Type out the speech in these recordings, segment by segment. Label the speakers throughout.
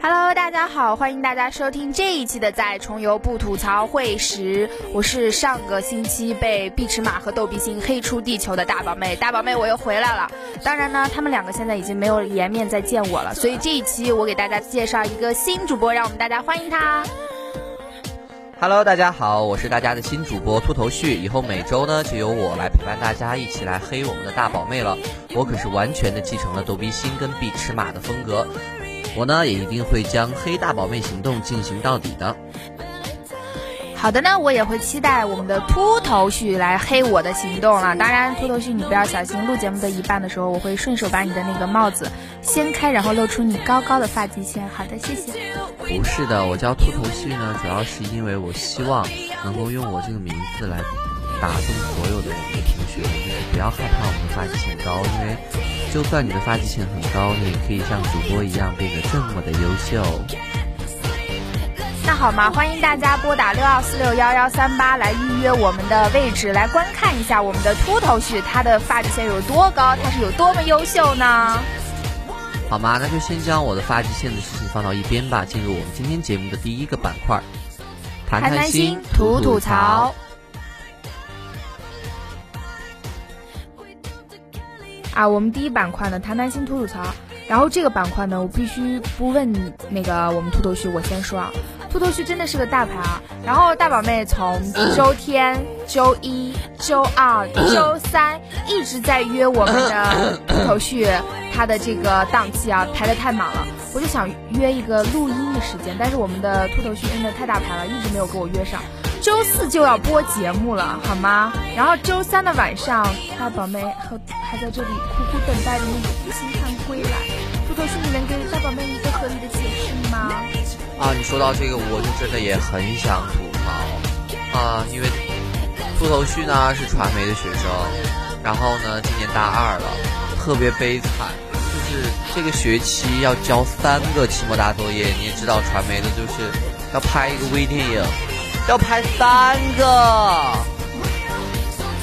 Speaker 1: Hello，大家好，欢迎大家收听这一期的《在重游不吐槽会时》，我是上个星期被碧池马和逗比星黑出地球的大宝妹，大宝妹我又回来了。当然呢，他们两个现在已经没有颜面再见我了，所以这一期我给大家介绍一个新主播，让我们大家欢迎他。
Speaker 2: Hello，大家好，我是大家的新主播秃头旭，以后每周呢就由我来陪伴大家一起来黑我们的大宝妹了。我可是完全的继承了逗比星跟碧池马的风格。我呢也一定会将黑大宝贝行动进行到底的。
Speaker 1: 好的呢，我也会期待我们的秃头旭来黑我的行动了。当然，秃头旭你不要小心，录节目的一半的时候，我会顺手把你的那个帽子掀开，然后露出你高高的发际线。好的，谢谢。
Speaker 2: 不是的，我叫秃头旭呢，主要是因为我希望能够用我这个名字来打动所有的我们的同学，就是不要害怕我们的发际线高，因为。就算你的发际线很高，你也可以像主播一样变得这么的优秀。
Speaker 1: 那好嘛，欢迎大家拨打六二四六幺幺三八来预约我们的位置，来观看一下我们的秃头旭，他的发际线有多高，他是有多么优秀呢？
Speaker 2: 好嘛，那就先将我的发际线的事情放到一边吧，进入我们今天节目的第一个板块——谈谈心，吐吐槽。
Speaker 1: 啊，我们第一板块呢，谈谈心吐吐槽。然后这个板块呢，我必须不问你那个我们秃头旭，我先说啊，秃头旭真的是个大牌啊。然后大宝妹从周天、周一、周二、周三一直在约我们的秃头旭，他的这个档期啊排的太满了，我就想约一个录音的时间，但是我们的秃头旭真的太大牌了，一直没有给我约上。周四就要播节目了，好吗？然后周三的晚上，大宝妹和还在这里苦苦等待着那个星探归来。秃头兄，你能给大宝妹一个合理的解释吗？
Speaker 2: 啊，你说到这个，我就真的也很想吐槽啊，因为秃头旭呢是传媒的学生，然后呢今年大二了，特别悲惨，就是这个学期要交三个期末大作业。你也知道，传媒的就是要拍一个微电影。要拍三个，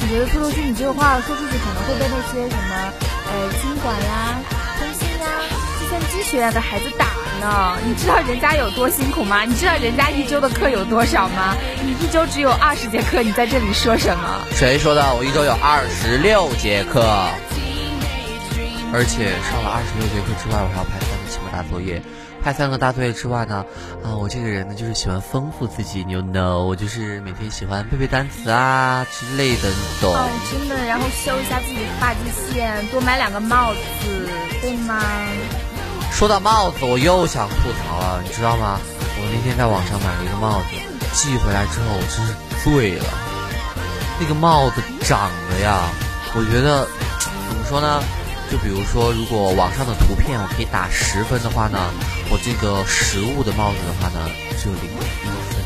Speaker 1: 你觉得秃头君，你这个话说出去可能会被那些什么，呃，经管呀、通信呀、计算机学院的孩子打呢？你知道人家有多辛苦吗？你知道人家一周的课有多少吗？你一周只有二十节课，你在这里说什么？
Speaker 2: 谁说的？我一周有二十六节课，而且上了二十六节课之外，我还要拍三个期末大作业。拍三个大作业之外呢，啊，我这个人呢就是喜欢丰富自己，you know，我就是每天喜欢背背单词啊之类的，你懂？
Speaker 1: 哦，真的，然后修一下自己的发际线，多买两个帽子，对吗？
Speaker 2: 说到帽子，我又想吐槽了，你知道吗？我那天在网上买了一个帽子，寄回来之后我真是醉了。那个帽子长得呀，我觉得怎么说呢？就比如说，如果网上的图片我可以打十分的话呢，我这个实物的帽子的话呢，只有零点一分。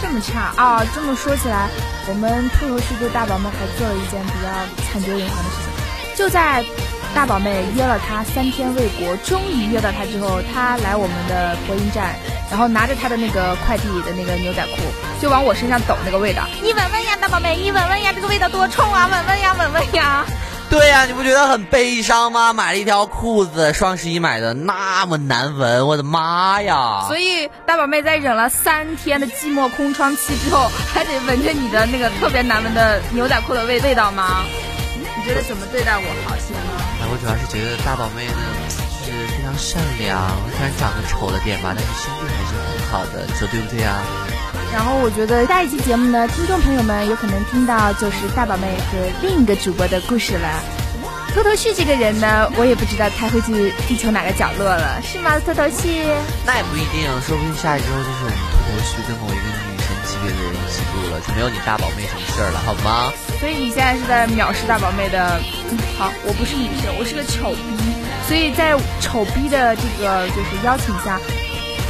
Speaker 1: 这么差啊！这么说起来，我们秃头旭对大宝妹还做了一件比较惨绝人寰的事情。就在大宝妹约了他三天未果，终于约到他之后，他来我们的播音站，然后拿着他的那个快递的那个牛仔裤，就往我身上抖那个味道。你闻闻呀，大宝妹，你闻闻呀，这个味道多冲啊！闻闻呀，闻闻呀。
Speaker 2: 对呀，你不觉得很悲伤吗？买了一条裤子，双十一买的那么难闻，我的妈呀！
Speaker 1: 所以大宝妹在忍了三天的寂寞空窗期之后，还得闻着你的那个特别难闻的牛仔裤的味味道吗？你觉得怎么对待我好些呢？
Speaker 2: 哎，我主要是觉得大宝妹呢，就是非常善良，虽然长得丑了点吧，但是心地还是很好的，你说对不对啊？
Speaker 1: 然后我觉得下一期节目呢，听众朋友们有可能听到就是大宝妹和另一个主播的故事了。秃头旭这个人呢，我也不知道他会去地球哪个角落了，是吗？秃头旭？
Speaker 2: 那也不一定，说不定下一周就是我们秃头旭跟某一个女神级别的人一起录了，就没有你大宝妹什么事儿了，好吗？
Speaker 1: 所以你现在是在藐视大宝妹的。好，我不是女神，我是个丑逼，所以在丑逼的这个就是邀请下。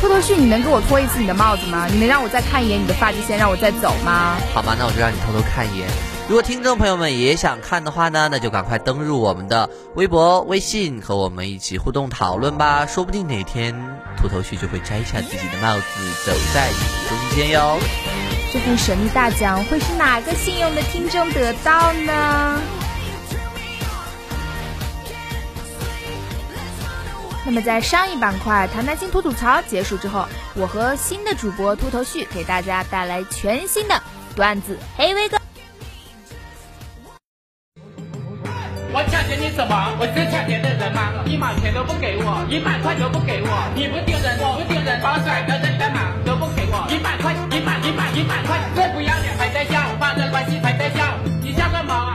Speaker 1: 秃头旭，你能给我脱一次你的帽子吗？你能让我再看一眼你的发际线，让我再走吗？
Speaker 2: 好吧，那我就让你偷偷看一眼。如果听众朋友们也想看的话呢，那就赶快登入我们的微博、微信，和我们一起互动讨论吧。说不定哪天秃头旭就会摘下自己的帽子，走在你中间哟。
Speaker 1: 这份神秘大奖会是哪个幸运的听众得到呢？那么在上一板块谈谈心吐吐槽结束之后，我和新的主播秃头旭给大家带来全新的段子黑威哥。
Speaker 3: 我抢劫你什么？我是抢劫的人吗？一毛钱都不给我，一百块都不给我，你不丢人，我不丢人，把甩的人干嘛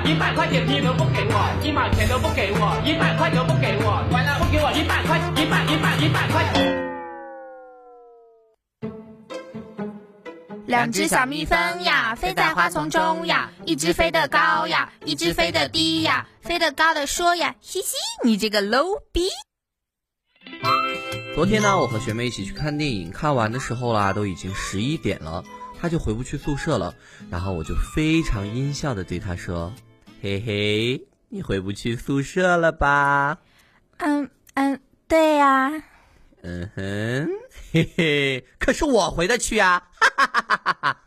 Speaker 3: 一百块钱皮都不给我，一毛钱都不给我，一百块都不给我，完了不给我一百块，一百，一百，一百块。
Speaker 1: 两只小蜜蜂呀，飞在花丛中呀，一只飞得高呀，一只飞得低呀。飞得高的说呀，嘻嘻，你这个 low 逼。
Speaker 2: 昨天呢，我和学妹一起去看电影，看完的时候啦，都已经十一点了，她就回不去宿舍了。然后我就非常阴笑的对她说：“嘿嘿，你回不去宿舍了吧？”
Speaker 1: 嗯嗯，对呀。
Speaker 2: 嗯哼，嘿嘿，可是我回得去啊！哈哈哈哈哈哈！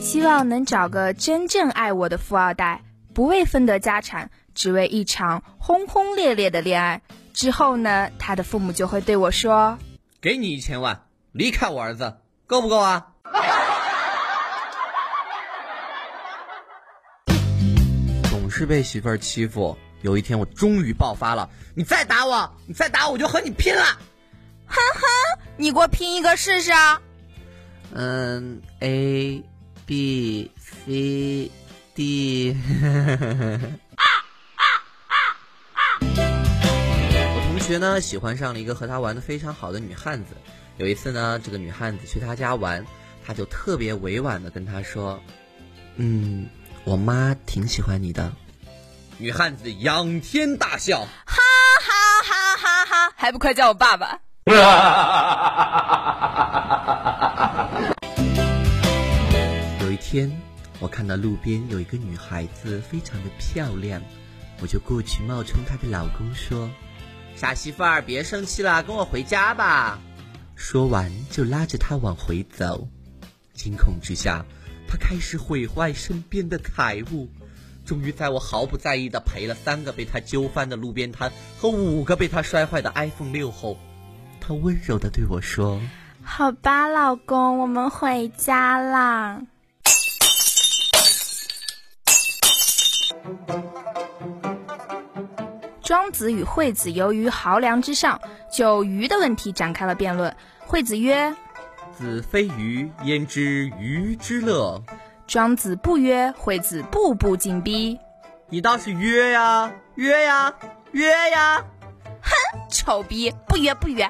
Speaker 1: 希望能找个真正爱我的富二代，不为分得家产，只为一场轰轰烈烈的恋爱。之后呢，他的父母就会对我说：“
Speaker 2: 给你一千万，离开我儿子，够不够啊？” 总是被媳妇儿欺负。有一天，我终于爆发了！你再打我，你再打我，我就和你拼了！
Speaker 1: 哼哼，你给我拼一个试试啊！
Speaker 2: 嗯，A B C D。我同学呢，喜欢上了一个和他玩的非常好的女汉子。有一次呢，这个女汉子去他家玩，他就特别委婉的跟他说：“嗯，我妈挺喜欢你的。”女汉子仰天大笑，
Speaker 1: 哈哈哈哈哈！还不快叫我爸爸！
Speaker 2: 有一天，我看到路边有一个女孩子非常的漂亮，我就过去冒充她的老公说：“傻媳妇儿，别生气了，跟我回家吧。”说完就拉着她往回走。惊恐之下，他开始毁坏身边的财物。终于在我毫不在意的赔了三个被他揪翻的路边摊和五个被他摔坏的 iPhone 六后，他温柔的对我说：“
Speaker 1: 好吧，老公，我们回家啦。”庄子与惠子由于濠梁之上，就鱼的问题展开了辩论。惠子曰：“
Speaker 2: 子非鱼，焉知鱼之乐？”
Speaker 1: 庄子不曰，惠子步步紧逼。
Speaker 2: 你倒是约呀，约呀，约呀！
Speaker 1: 哼，丑逼，不约不约。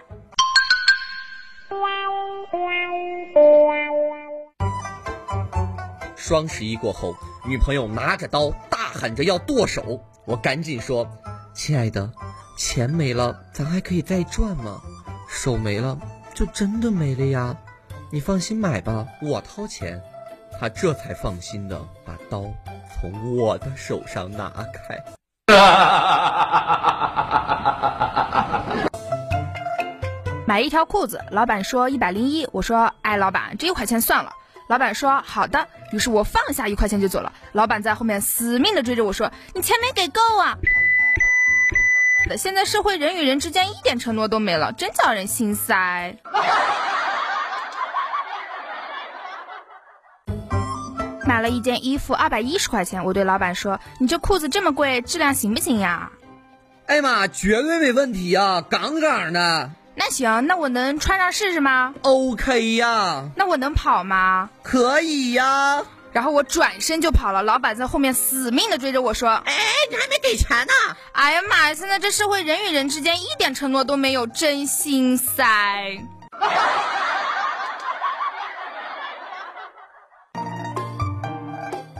Speaker 2: 双十一过后，女朋友拿着刀大喊着要剁手，我赶紧说：“亲爱的，钱没了，咱还可以再赚吗？手没了，就真的没了呀。你放心买吧，我掏钱。”他这才放心的把刀从我的手上拿开。
Speaker 1: 买一条裤子，老板说一百零一，我说哎，老板这一块钱算了。老板说好的，于是我放下一块钱就走了。老板在后面死命的追着我说，你钱没给够啊！现在社会人与人之间一点承诺都没了，真叫人心塞。买了一件衣服，二百一十块钱。我对老板说：“你这裤子这么贵，质量行不行呀？”
Speaker 2: 哎妈，绝对没问题呀，杠杠的。
Speaker 1: 那行，那我能穿上试试吗
Speaker 2: ？OK 呀。
Speaker 1: 那我能跑吗？
Speaker 2: 可以呀。
Speaker 1: 然后我转身就跑了，老板在后面死命的追着我说：“
Speaker 2: 哎，你还没给钱呢！”
Speaker 1: 哎呀妈呀，现在这社会人与人之间一点承诺都没有，真心塞。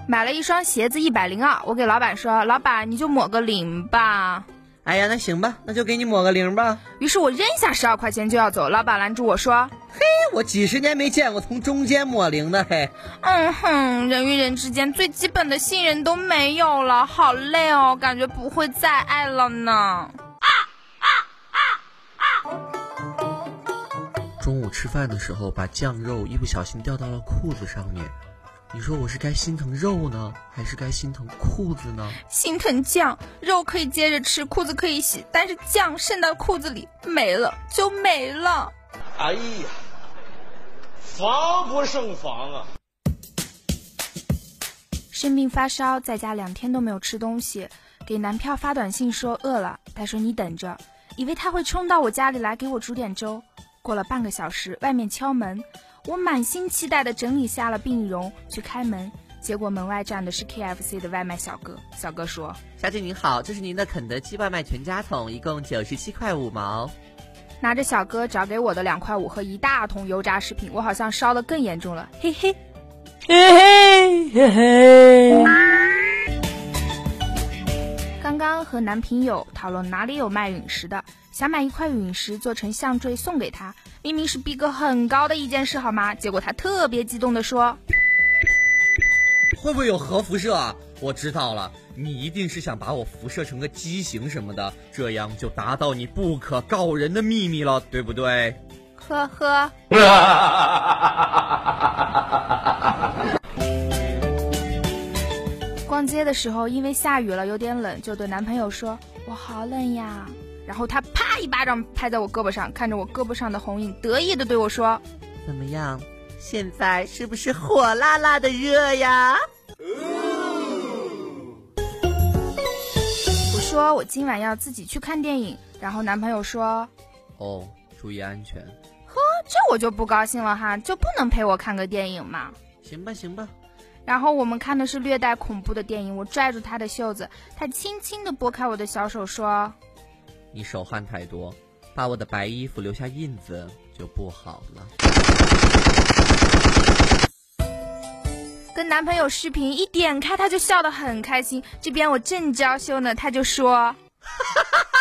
Speaker 1: 买了一双鞋子，一百零二。我给老板说：“老板，你就抹个零吧。”
Speaker 2: 哎呀，那行吧，那就给你抹个零吧。
Speaker 1: 于是我扔下十二块钱就要走，老板拦住我说：“
Speaker 2: 嘿，我几十年没见过从中间抹零的嘿。”
Speaker 1: 嗯哼，人与人之间最基本的信任都没有了，好累哦，感觉不会再爱了呢。啊啊啊
Speaker 2: 啊！中午吃饭的时候，把酱肉一不小心掉到了裤子上面。你说我是该心疼肉呢，还是该心疼裤子呢？
Speaker 1: 心疼酱，肉可以接着吃，裤子可以洗，但是酱渗到裤子里没了就没了。
Speaker 4: 哎呀，防不胜防啊！
Speaker 1: 生病发烧，在家两天都没有吃东西，给男票发短信说饿了，他说你等着，以为他会冲到我家里来给我煮点粥。过了半个小时，外面敲门，我满心期待的整理下了病容去开门，结果门外站的是 KFC 的外卖小哥。小哥说：“
Speaker 2: 小姐您好，这是您的肯德基外卖全家桶，一共九十七块五毛。”
Speaker 1: 拿着小哥找给我的两块五和一大桶油炸食品，我好像烧的更严重了，嘿嘿。嘿嘿嘿嘿。刚刚和男朋友讨论哪里有卖陨石的，想买一块陨石做成项坠送给他，明明是逼格很高的一件事，好吗？结果他特别激动的说：“
Speaker 2: 会不会有核辐射啊？我知道了，你一定是想把我辐射成个畸形什么的，这样就达到你不可告人的秘密了，对不对？”
Speaker 1: 呵呵。逛街的时候，因为下雨了，有点冷，就对男朋友说：“我好冷呀。”然后他啪一巴掌拍在我胳膊上，看着我胳膊上的红印，得意的对我说：“
Speaker 2: 怎么样？现在是不是火辣辣的热呀？”
Speaker 1: 我说：“我今晚要自己去看电影。”然后男朋友说：“
Speaker 2: 哦，注意安全。”
Speaker 1: 呵，这我就不高兴了哈，就不能陪我看个电影吗？
Speaker 2: 行吧，行吧。
Speaker 1: 然后我们看的是略带恐怖的电影，我拽住他的袖子，他轻轻地拨开我的小手说：“
Speaker 2: 你手汗太多，把我的白衣服留下印子就不好了。”
Speaker 1: 跟男朋友视频，一点开他就笑得很开心，这边我正娇羞呢，他就说：“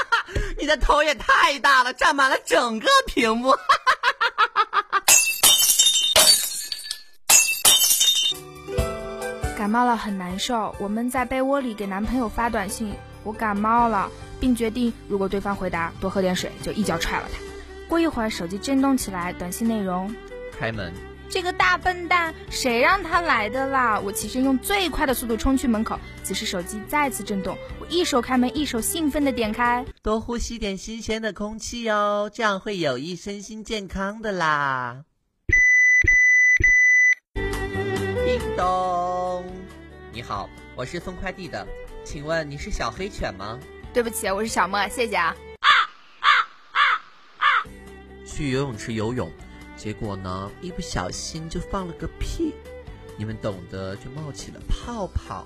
Speaker 2: 你的头也太大了，占满了整个屏幕。”
Speaker 1: 感冒了很难受，我闷在被窝里给男朋友发短信，我感冒了，并决定如果对方回答多喝点水，就一脚踹了他。过一会儿手机震动起来，短信内容：
Speaker 2: 开门。
Speaker 1: 这个大笨蛋，谁让他来的啦？我起身用最快的速度冲去门口，此时手机再次震动，我一手开门，一手兴奋的点开，
Speaker 2: 多呼吸点新鲜的空气哦，这样会有益身心健康的啦。叮咚，你好，我是送快递的，请问你是小黑犬吗？
Speaker 1: 对不起，我是小莫，谢谢啊。
Speaker 2: 去游泳池游泳，结果呢，一不小心就放了个屁，你们懂得，就冒起了泡泡，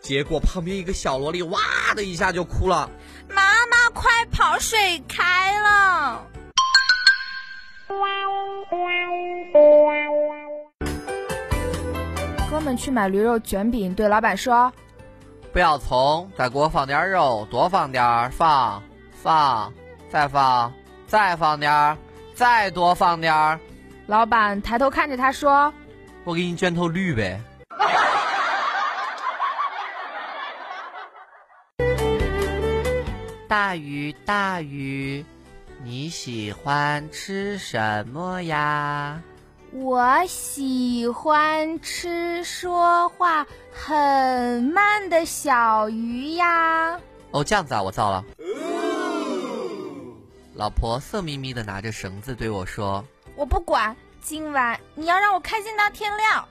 Speaker 2: 结果旁边一个小萝莉哇的一下就哭了，
Speaker 1: 妈妈快跑，水开了。哥们去买驴肉卷饼，对老板说：“
Speaker 2: 不要葱，再给我放点肉，多放点，放放，再放，再放点，再多放点。”
Speaker 1: 老板抬头看着他说：“
Speaker 2: 我给你卷头驴呗。”大鱼大鱼，你喜欢吃什么呀？
Speaker 1: 我喜欢吃说话很慢的小鱼呀。
Speaker 2: 哦，这样子啊，我造了。老婆色眯眯的拿着绳子对我说：“
Speaker 1: 我不管，今晚你要让我开心到天亮。”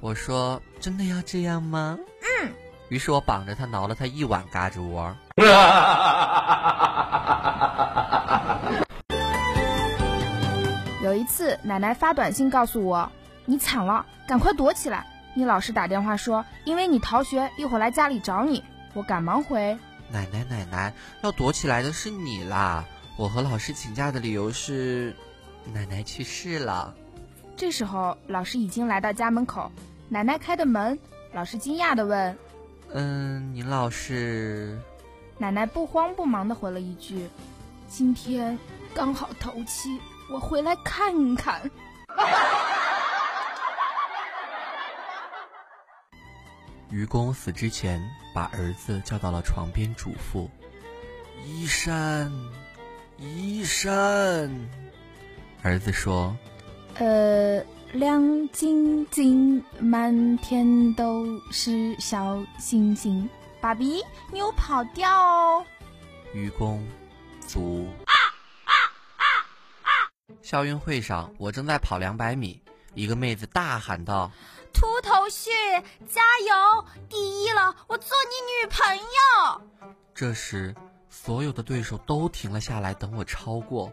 Speaker 2: 我说：“真的要这样吗？”
Speaker 1: 嗯。
Speaker 2: 于是我绑着他挠了他一晚嘎吱窝。
Speaker 1: 奶奶发短信告诉我：“你惨了，赶快躲起来！”你老师打电话说：“因为你逃学，一会儿来家里找你。”我赶忙回：“
Speaker 2: 奶奶，奶奶，要躲起来的是你啦！我和老师请假的理由是，奶奶去世了。”
Speaker 1: 这时候，老师已经来到家门口，奶奶开的门。老师惊讶的问：“
Speaker 2: 嗯，您老师？”
Speaker 1: 奶奶不慌不忙的回了一句：“今天刚好头七。”我回来看看。
Speaker 2: 愚公死之前，把儿子叫到了床边，嘱咐：“医生，医生。”儿子说：“
Speaker 1: 呃，亮晶晶，满天都是小星星。爸比，你有跑调哦。
Speaker 2: 愚公足。校运会上，我正在跑两百米，一个妹子大喊道：“
Speaker 1: 秃头旭，加油！第一了，我做你女朋友。”
Speaker 2: 这时，所有的对手都停了下来，等我超过。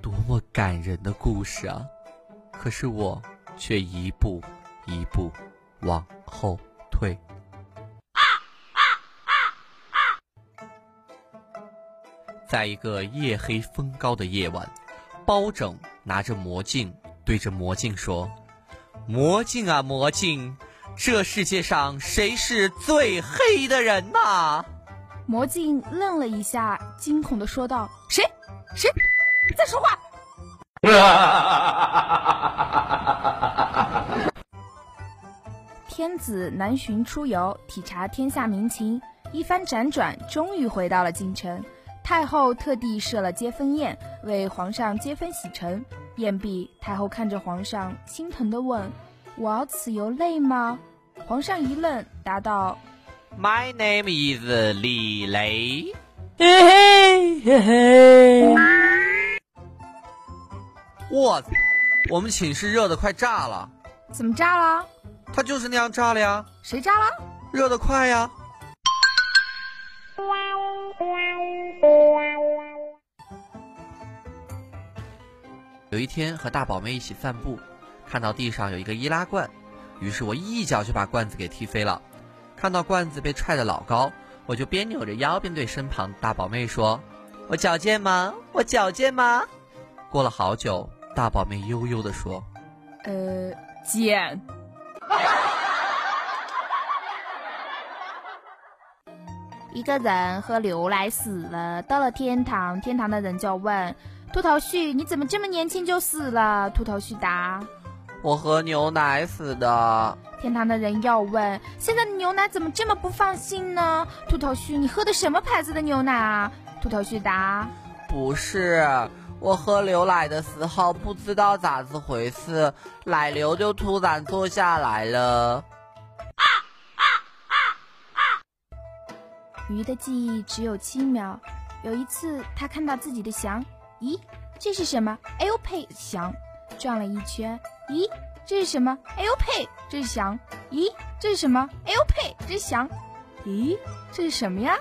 Speaker 2: 多么感人的故事啊！可是我却一步一步往后退。在一个夜黑风高的夜晚，包拯拿着魔镜对着魔镜说：“魔镜啊魔镜，这世界上谁是最黑的人呐？”
Speaker 1: 魔镜愣了一下，惊恐的说道：“谁？谁在说话？” 天子南巡出游，体察天下民情，一番辗转，终于回到了京城。太后特地设了接风宴，为皇上接风洗尘。宴毕，太后看着皇上，心疼地问：“我要此游累吗？”皇上一愣，答道
Speaker 2: ：“My name is 李雷。”
Speaker 1: 嘿嘿嘿嘿。
Speaker 2: 我，我们寝室热的快炸了。
Speaker 1: 怎么炸了？
Speaker 2: 他就是那样炸了呀。
Speaker 1: 谁炸了？
Speaker 2: 热的快呀。有一天和大宝妹一起散步，看到地上有一个易拉罐，于是我一脚就把罐子给踢飞了。看到罐子被踹得老高，我就边扭着腰边对身旁大宝妹说：“我矫健吗？我矫健吗？”过了好久，大宝妹悠悠地说：“
Speaker 1: 呃，贱。”一个人喝牛奶死了，到了天堂，天堂的人就问秃头旭：“你怎么这么年轻就死了？”秃头旭答：“
Speaker 2: 我喝牛奶死的。”
Speaker 1: 天堂的人又问：“现在的牛奶怎么这么不放心呢？”秃头旭：“你喝的什么牌子的牛奶啊？”秃头旭答：“
Speaker 2: 不是，我喝牛奶的时候不知道咋子回事，奶牛就突然坐下来了。”
Speaker 1: 鱼的记忆只有七秒。有一次，他看到自己的翔，咦，这是什么？哎呦呸！翔转了一圈，咦，这是什么？哎呦呸！这是翔。咦，这是什么？哎呦呸！这是翔。咦，这是什么呀？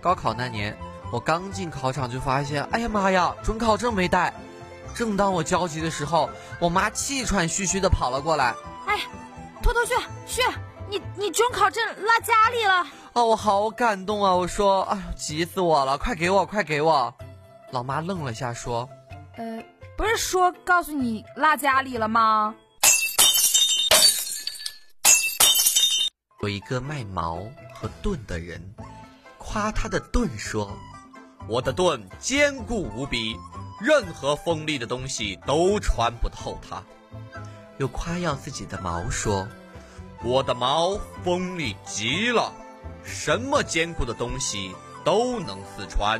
Speaker 2: 高考那年，我刚进考场就发现，哎呀妈呀，准考证没带。正当我焦急的时候，我妈气喘吁吁的跑了过来，
Speaker 1: 哎，秃头旭旭。你你准考证落家里了
Speaker 2: 哦！我好感动啊！我说，哎呦，急死我了！快给我，快给我！老妈愣了下，说：“
Speaker 1: 呃，不是说告诉你落家里了吗？”
Speaker 2: 有一个卖矛和盾的人，夸他的盾说：“我的盾坚固无比，任何锋利的东西都穿不透它。”又夸耀自己的矛说。我的矛锋利极了，什么坚固的东西都能刺穿。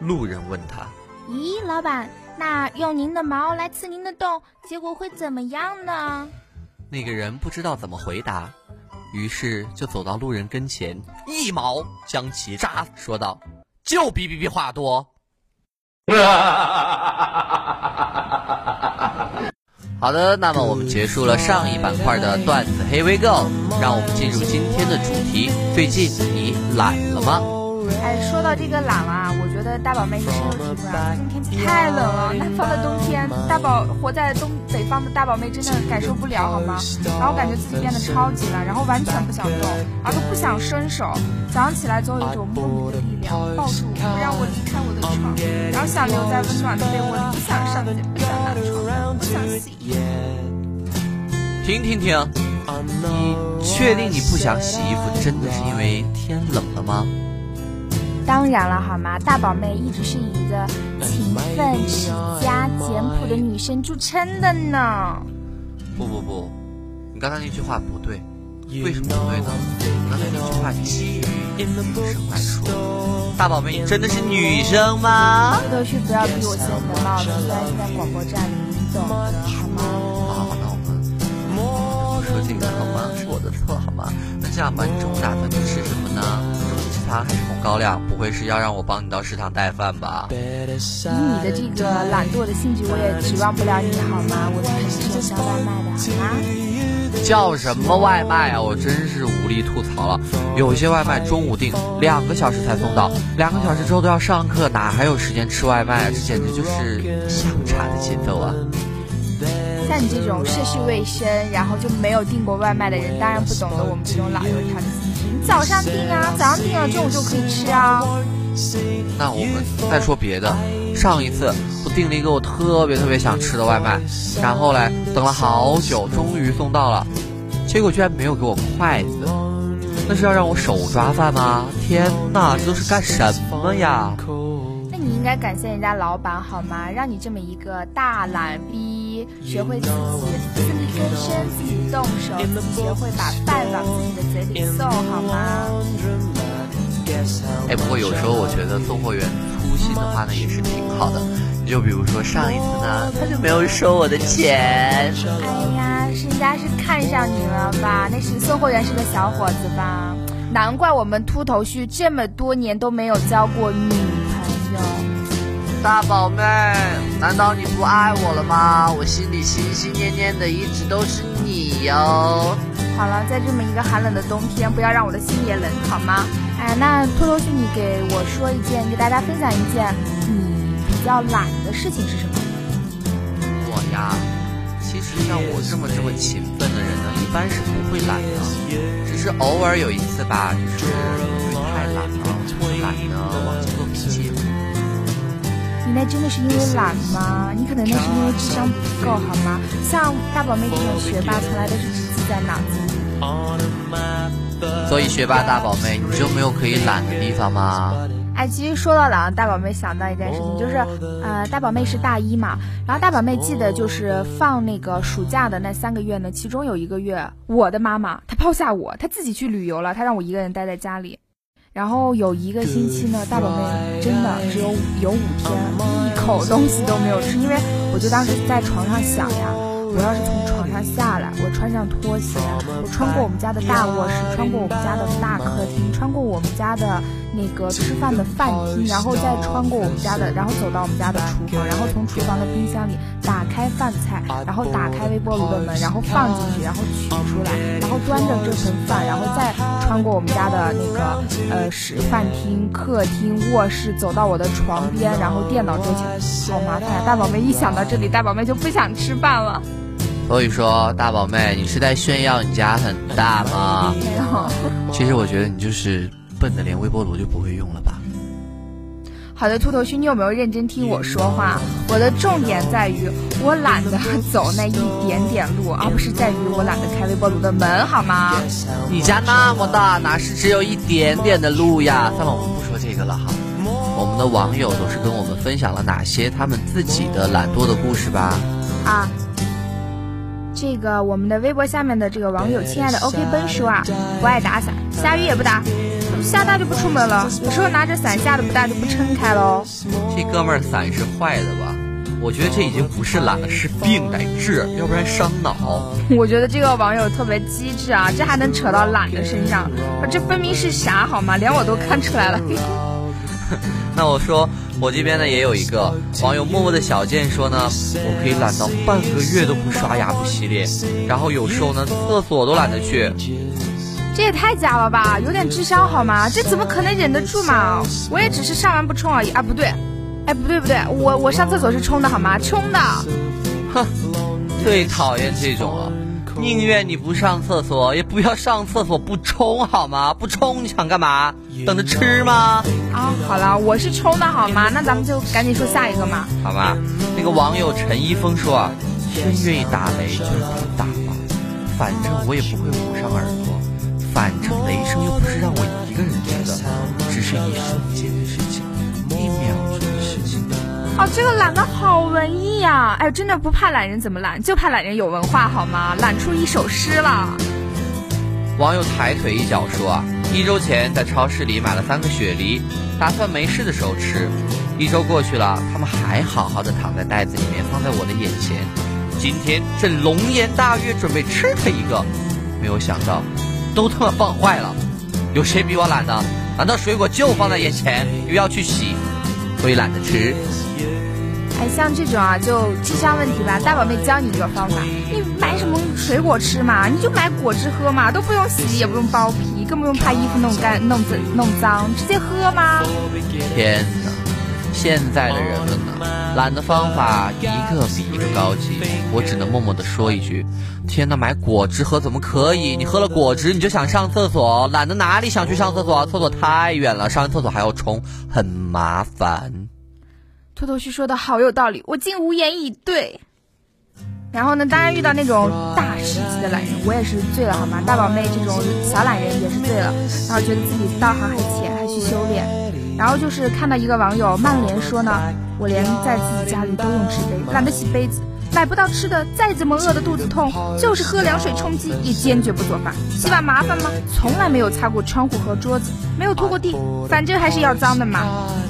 Speaker 2: 路人问他：“
Speaker 1: 咦，老板，那用您的矛来刺您的洞，结果会怎么样呢？”
Speaker 2: 那个人不知道怎么回答，于是就走到路人跟前，一矛将其扎，说道：“就比比比话多。”好的，那么我们结束了上一板块的段子，Here we go，让我们进入今天的主题。最近你懒了吗？
Speaker 1: 哎，说到这个懒啊，我觉得大宝妹一深有体会啊。今天太冷了，南方的冬天，大宝活在东北方的大宝妹真的感受不了，好吗？然后感觉自己变得超级懒，然后完全不想动，然后都不想伸手。早上起来总有一种莫名的力量抱住我，不让我离开我的床，然后想留在温暖的被窝里，不想上街，不想下床，不想洗衣服。
Speaker 2: 停停停！你确定你不想洗衣服，真的是因为天冷了吗？
Speaker 1: 当然了，好吗？大宝妹一直是以一个勤奋、持家、简朴的女生著称的呢。
Speaker 2: 不不不，你刚才那句话不对，为什么不对呢？你刚才那句话话基于女生来说，大宝妹你真的是女生吗？
Speaker 1: 秃头须不要逼我掀你的帽子，不然是在广播站里，你懂的，好吗？
Speaker 2: 好好好，那我们不说这个好吗？是我的错好吗？那这样吧，你中午打算去吃什么呢？中午食堂还是红高粱？不会是要让我帮你到食堂带饭吧？
Speaker 1: 以你的这个懒惰的性质，我也指望不了你好吗？我肯定是要叫外卖的，好吗？
Speaker 2: 叫什么外卖啊！我真是无力吐槽了。有些外卖中午订，两个小时才送到，两个小时之后都要上课，哪还有时间吃外卖啊？这简直就是下午茶的节奏啊！
Speaker 1: 像你这种涉世未深，然后就没有订过外卖的人，当然不懂得我们这种老油条早上订啊，早上订了，中午就可以吃啊。
Speaker 2: 那我们再说别的。上一次我订了一个我特别特别想吃的外卖，然后嘞等了好久，终于送到了，结果居然没有给我筷子，那是要让我手抓饭吗？天哪，这都是干什么呀？
Speaker 1: 那你应该感谢人家老板好吗？让你这么一个大懒逼，学会自己自力更生，自己动手，学会把饭往自己的嘴里送好吗？
Speaker 2: 哎，不过有时候我觉得送货员粗心的话呢，也是挺好的。你就比如说上一次呢，他就没有收我的钱。
Speaker 1: 哎呀，是人家是看上你了吧？那是送货员是个小伙子吧？难怪我们秃头须这么多年都没有交过女。
Speaker 2: 大宝妹，难道你不爱我了吗？我心里心心念念的一直都是你哟。
Speaker 1: 好了，在这么一个寒冷的冬天，不要让我的心也冷好吗？哎，那偷偷去，你给我说一件，给大家分享一件你比较懒的事情是什么？
Speaker 2: 我呀，其实像我这么这么勤奋的人呢，一般是不会懒的，只是偶尔有一次吧，就是因为太懒了，懒得忘记做笔记。
Speaker 1: 你那真的是因为懒吗？你可能那是因为智商不够好吗？像大宝妹这种学霸，从来都是只记在脑子里。
Speaker 2: 所以学霸大宝妹，你就没有可以懒的地方吗？
Speaker 1: 哎，其实说到懒，大宝妹想到一件事情，就是呃，大宝妹是大一嘛，然后大宝妹记得就是放那个暑假的那三个月呢，其中有一个月，我的妈妈她抛下我，她自己去旅游了，她让我一个人待在家里。然后有一个星期呢，大宝贝真的只有有五天一口东西都没有吃，因为我就当时在床上想呀，我要是从床上下来，我穿上拖鞋，我穿过我们家的大卧室，穿过我们家的大客厅，穿过我们家的那个吃饭的饭厅，然后再穿过我们家的，然后走到我们家的厨房，然后从厨房的冰箱里打开饭菜，然后打开微波炉的门，然后放进去，然后取出来，然后端着这盆饭，然后再穿过我们家的那个呃食饭厅、客厅、卧室，走到我的床边，然后电脑桌前，好麻烦呀！大宝妹一想到这里，大宝妹就不想吃饭了。
Speaker 2: 所以说，大宝妹，你是在炫耀你家很大吗？
Speaker 1: 没有。
Speaker 2: 其实我觉得你就是笨的，连微波炉就不会用了吧？
Speaker 1: 好的，秃头须，你有没有认真听我说话？我的重点在于我懒得走那一点点路，而不是在于我懒得开微波炉的门，好吗？
Speaker 2: 你家那么大，哪是只有一点点的路呀？算了，我们不说这个了哈。我们的网友都是跟我们分享了哪些他们自己的懒惰的故事吧？
Speaker 1: 啊，这个我们的微博下面的这个网友，亲爱的 OK 奔说啊，不爱打伞，下雨也不打，下大就不出门了，有时候拿着伞下的不大就不撑开喽。
Speaker 2: 这哥们儿伞是坏的吧？我觉得这已经不是懒了，是病得治，要不然伤脑。
Speaker 1: 我觉得这个网友特别机智啊，这还能扯到懒的身上，这分明是啥好吗？连我都看出来了。
Speaker 2: 那我说，我这边呢也有一个网友默默的小贱说呢，我可以懒到半个月都不刷牙不洗脸，然后有时候呢厕所都懒得去。
Speaker 1: 这也太假了吧，有点智商好吗？这怎么可能忍得住嘛？我也只是上完不冲而已啊，不对，哎不对不对，我我上厕所是冲的好吗？冲的。
Speaker 2: 哼，最讨厌这种了，宁愿你不上厕所，也不要上厕所不冲好吗？不冲你想干嘛？等着吃吗？
Speaker 1: 啊，好了，我是冲的好吗？那咱们就赶紧说下一个嘛。
Speaker 2: 好吧，那个网友陈一峰说啊，真愿意打雷就让他打吧，反正我也不会捂上耳朵，反正雷声又不是让我一个人听的，只是一瞬间的事情，一秒钟的事情。
Speaker 1: 哦，这个懒的好文艺呀！哎，真的不怕懒人怎么懒，就怕懒人有文化好吗？懒出一首诗了。
Speaker 2: 网友抬腿一脚说啊，一周前在超市里买了三个雪梨，打算没事的时候吃。一周过去了，他们还好好的躺在袋子里面，放在我的眼前。今天正龙颜大悦，准备吃它一个，没有想到，都他妈放坏了。有谁比我懒呢？难道水果就放在眼前，又要去洗，所以懒得吃？
Speaker 1: 哎，像这种啊，就智商问题吧。大宝贝教你一个方法，你买什么水果吃嘛？你就买果汁喝嘛，都不用洗，也不用剥皮，更不用怕衣服弄干、弄脏、弄脏，直接喝吗。
Speaker 2: 天哪，现在的人们呢，懒的方法一个比一个高级。我只能默默的说一句：天哪，买果汁喝怎么可以？你喝了果汁你就想上厕所，懒得哪里想去上厕所？厕所太远了，上完厕所还要冲，很麻烦。
Speaker 1: 秃头须说的好有道理，我竟无言以对。然后呢，当然遇到那种大师级的懒人，我也是醉了好吗？大宝妹这种小懒人也是醉了，然后觉得自己道行还浅，还去修炼。然后就是看到一个网友曼联说呢，我连在自己家里都用纸杯，懒得洗杯子。买不到吃的，再怎么饿的肚子痛，就是喝凉水充饥，也坚决不做饭。洗碗麻烦吗？从来没有擦过窗户和桌子，没有拖过地，反正还是要脏的嘛。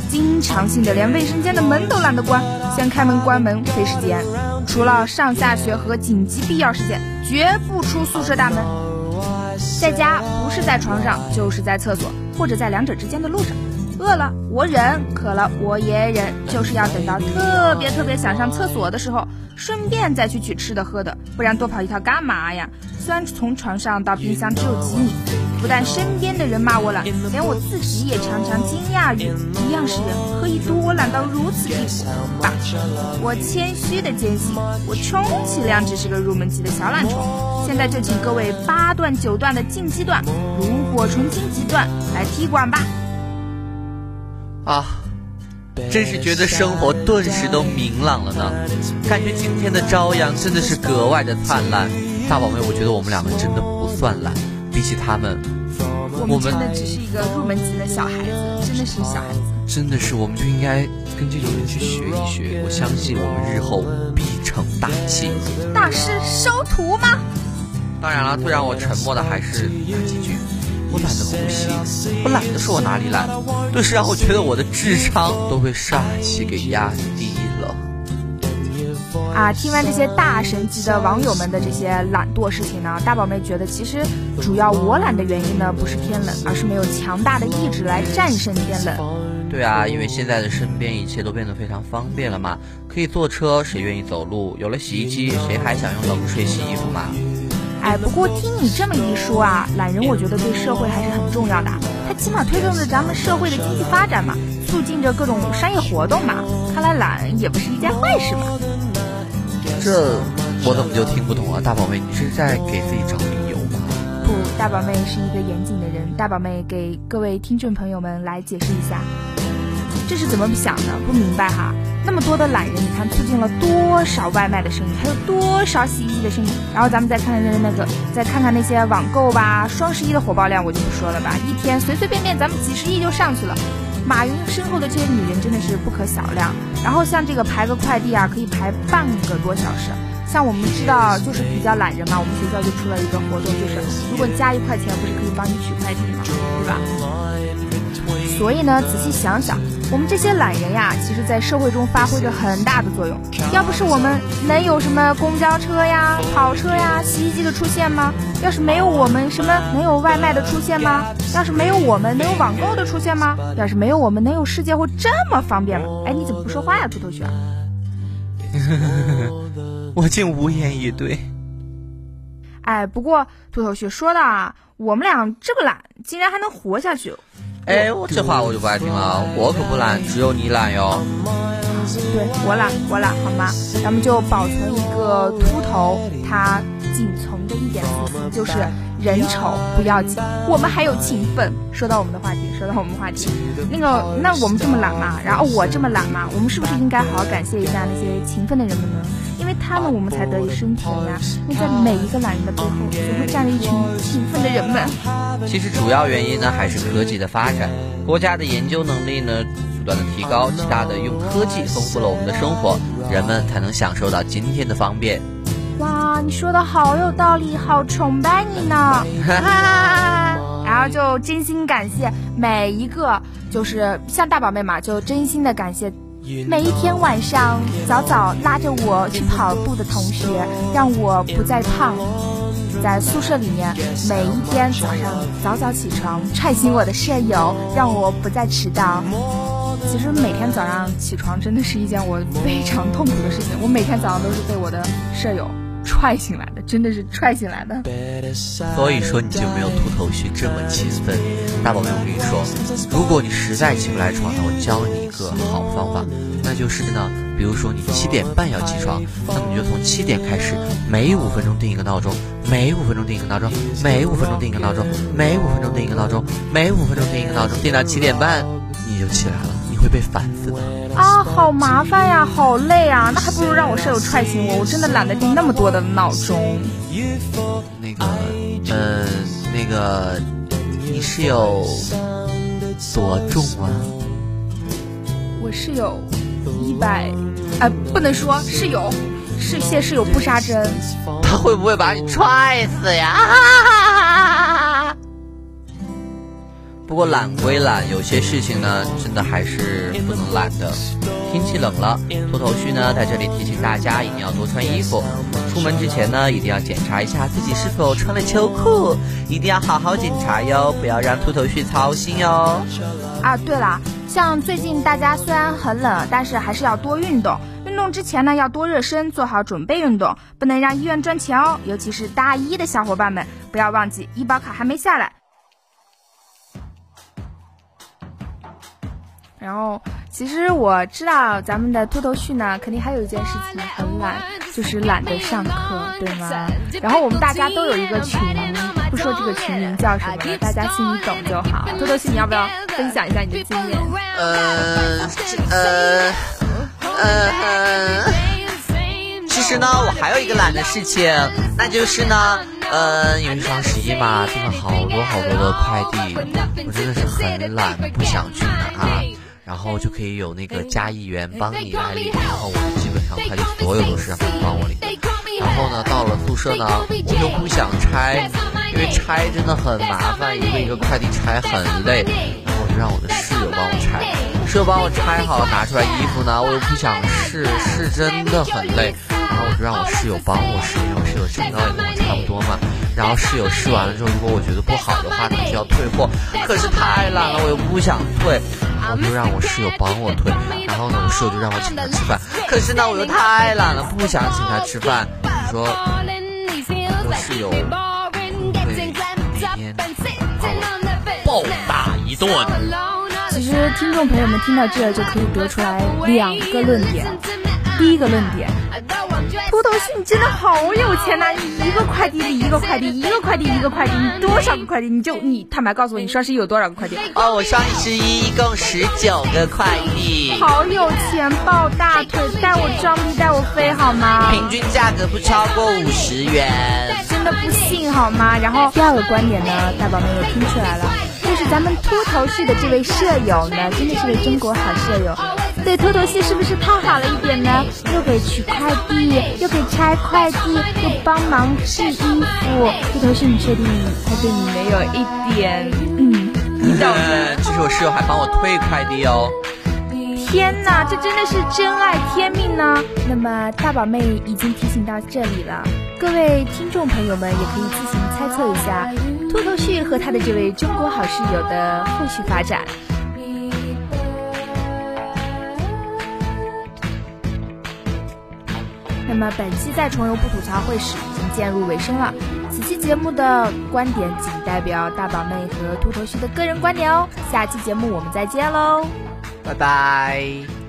Speaker 1: 经常性的连卫生间的门都懒得关，先开门关门费时间。除了上下学和紧急必要事件，绝不出宿舍大门。在家不是在床上，就是在厕所，或者在两者之间的路上。饿了我忍，渴了我也忍，就是要等到特别特别想上厕所的时候，顺便再去取吃的喝的，不然多跑一趟干嘛呀？虽然从床上到冰箱只有几米，不但身边的人骂我懒，连我自己也常常惊讶于一样是人，何以独我懒到如此地步？吧，我谦虚的坚信，我充其量只是个入门级的小懒虫。现在就请各位八段九段的进击段，炉火纯青级段来踢馆吧。
Speaker 2: 啊，真是觉得生活顿时都明朗了呢。感觉今天的朝阳真的是格外的灿烂。大宝贝，我觉得我们两个真的不算懒，比起他们，
Speaker 1: 我们真的只是一个入门级的小孩子，真的是小孩子。
Speaker 2: 真的是，我们就应该跟这种人去学一学。我相信我们日后必成大器。
Speaker 1: 大师收徒吗？
Speaker 2: 当然了，最让我沉默的还是那几句。我懒得呼吸，我懒得说我哪里懒，顿时让我觉得我的智商都被煞气给压低了。
Speaker 1: 啊，听完这些大神级的网友们的这些懒惰事情呢，大宝妹觉得其实主要我懒的原因呢不是天冷，而是没有强大的意志来战胜天冷。
Speaker 2: 对啊，因为现在的身边一切都变得非常方便了嘛，可以坐车，谁愿意走路？有了洗衣机，谁还想用冷水洗衣服嘛？
Speaker 1: 哎，不过听你这么一说啊，懒人我觉得对社会还是很重要的，它起码推动着咱们社会的经济发展嘛，促进着各种商业活动嘛。看来懒也不是一件坏事嘛。
Speaker 2: 这我怎么就听不懂啊？大宝妹，你是在给自己找理由吗？
Speaker 1: 不，大宝妹是一个严谨的人。大宝妹给各位听众朋友们来解释一下，这是怎么想的？不明白哈。那么多的懒人，你看促进了多少外卖的生意，还有多少洗衣机的生意？然后咱们再看看那个，再看看那些网购吧，双十一的火爆量我就不说了吧，一天随随便便咱们几十亿就上去了。马云身后的这些女人真的是不可小量。然后像这个排个快递啊，可以排半个多小时。像我们知道就是比较懒人嘛，我们学校就出了一个活动，就是如果加一块钱，不是可以帮你取快递吗？对吧？所以呢，仔细想想。我们这些懒人呀，其实，在社会中发挥着很大的作用。要不是我们，能有什么公交车呀、跑车呀、洗衣机的出现吗？要是没有我们，什么能有外卖的出现吗？要是没有我们，能有网购的出现吗？要是没有我们，能有世界会这么方便吗？哎，你怎么不说话呀，秃头熊？
Speaker 2: 我竟无言以对。
Speaker 1: 哎，不过秃头熊说的啊，我们俩这么懒，竟然还能活下去。
Speaker 2: 哎，我这话我就不爱听了，我可不懒，只有你懒哟。
Speaker 1: 对我懒，我懒，好吗？咱们就保存一个秃头，他仅存的一点就是人丑不要紧，我们还有勤奋。说到我们的话题，说到我们话题，那个，那我们这么懒嘛，然后我这么懒嘛，我们是不是应该好好感谢一下那些勤奋的人们呢？他们，我们才得以生存呀。因为在每一个懒人的背后，总会站着一群勤奋的人们。
Speaker 2: 其实主要原因呢，还是科技的发展，国家的研究能力呢不断的提高，极大的用科技丰富了我们的生活，人们才能享受到今天的方便。
Speaker 1: 哇，你说的好有道理，好崇拜你呢。然后就真心感谢每一个，就是像大宝妹嘛，就真心的感谢每一天晚上早早拉着我去跑步的同学，让我不再胖。在宿舍里面，每一天早上早早起床踹醒我的舍友，让我不再迟到。其实每天早上起床真的是一件我非常痛苦的事情，我每天早上都是被我的舍友踹醒来的，真的是踹醒来的。
Speaker 2: 所以说你就没有秃头须这么勤奋。大宝贝，我跟你说，如果你实在起不来床呢，我教你一个好方法，那就是呢，比如说你七点半要起床，那么你就从七点开始，每五分钟定一个闹钟，每五分钟定一个闹钟，每五分钟定一个闹钟，每五分钟定一个闹钟，每五分钟定一个闹钟，定到七点半你就起来了，你会被烦死的。
Speaker 1: 啊，好麻烦呀，好累啊，那还不如让我舍友踹醒我，我真的懒得定那么多的闹钟。
Speaker 2: 那个，呃，那个，你室友多重啊？
Speaker 1: 我室友一百，呃，不能说室友，是谢室友不杀针。
Speaker 2: 他会不会把你踹死呀？不过懒归懒，有些事情呢，真的还是不能懒的。天气冷了，秃头须呢，在这里提醒大家一定要多穿衣服。出门之前呢，一定要检查一下自己是否穿了秋裤，一定要好好检查哟，不要让秃头须操心哟。
Speaker 1: 啊，对了，像最近大家虽然很冷，但是还是要多运动。运动之前呢，要多热身，做好准备运动，不能让医院赚钱哦。尤其是大一的小伙伴们，不要忘记医保卡还没下来。然后，其实我知道咱们的秃头旭呢，肯定还有一件事情很懒，就是懒得上课，对吗？然后我们大家都有一个群，不说这个群名叫什么了，大家心里懂就好。秃头旭，你要不要分享一下你的经验？
Speaker 2: 呃，呃，呃，其实呢，我还有一个懒的事情，那就是呢，呃，因为双十一嘛，订了好多好多的快递，我真的是很懒，不想去拿。然后就可以有那个加一元帮你来领，然后我基本上快递所有都是让他帮我领。然后呢，到了宿舍呢，我又不想拆，因为拆真的很麻烦，一个一个快递拆很累。然后我就让我的室友帮我拆，室友帮我拆好拿出来衣服呢，我又不想试，试真的很累。然后我就让我室友帮我试，因为我室友身高也跟我差不多嘛。然后室友试完了之后，如果我觉得不好的话，呢，就要退货。可是太懒了，我又不想退。我就让我室友帮我退，然后呢，我室友就让我请他吃饭。可是呢，我又太懒了，不想请他吃饭。你说，我室友会天暴打一顿。
Speaker 1: 其实，听众朋友们听到这就可以得出来两个论点。第一个论点。秃头旭，你真的好有钱呐！你一个快递里一个快递，一个快递一个快递，你多少个快递？你就你坦白告诉我，你双十一有多少个快递？
Speaker 2: 哦，我双十一一共十九个快递。
Speaker 1: 好有钱，抱大腿，带我装逼，带我飞好吗？
Speaker 2: 平均价格不超过五十元。
Speaker 1: 真的不信好吗？然后第二个观点呢，大宝们也听出来了，就是咱们秃头旭的这位舍友呢，真的是位中国好舍友。对秃头旭是不是太好了一点呢？又给取快递，又给拆快递，又帮忙试衣服。秃头旭，你确定他对你没有一点嗯？
Speaker 2: 呃，其实我室友还帮我退快递哦。
Speaker 1: 天哪，这真的是真爱天命呢！那么大宝妹已经提醒到这里了，各位听众朋友们也可以自行猜测一下秃头旭和他的这位中国好室友的后续发展。那么本期在重游不吐槽会时已经渐入尾声了。此期节目的观点仅代表大宝妹和秃头须的个人观点哦。下期节目我们再见喽，
Speaker 2: 拜拜。